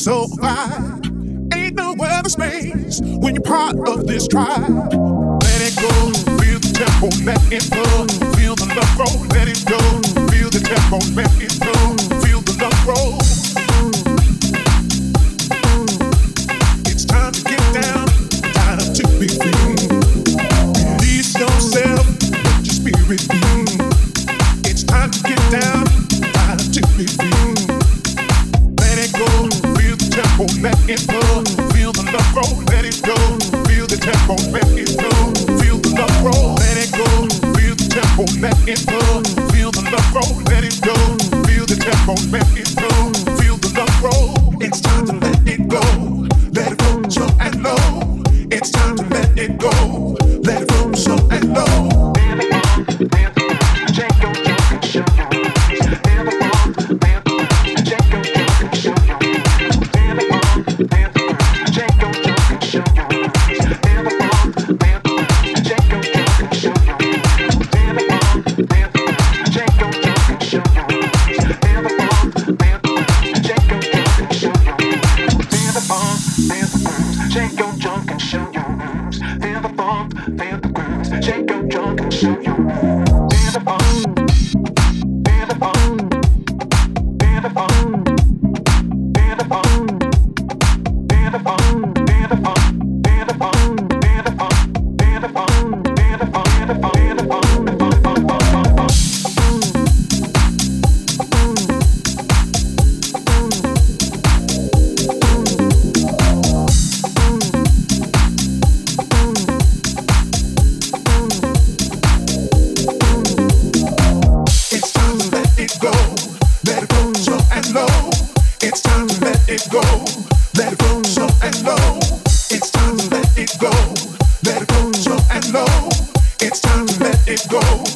so wide. Ain't no other space when you're part of this tribe. Let it go, feel the tempo, let it flow. Feel the love grow. let it go. Feel the tempo, let it flow. Feel the love grow. It's time to get down, time to be free. Release yourself, let your spirit be. it flow. Feel the love grow, let it go. Feel the tempo, let go.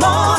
More.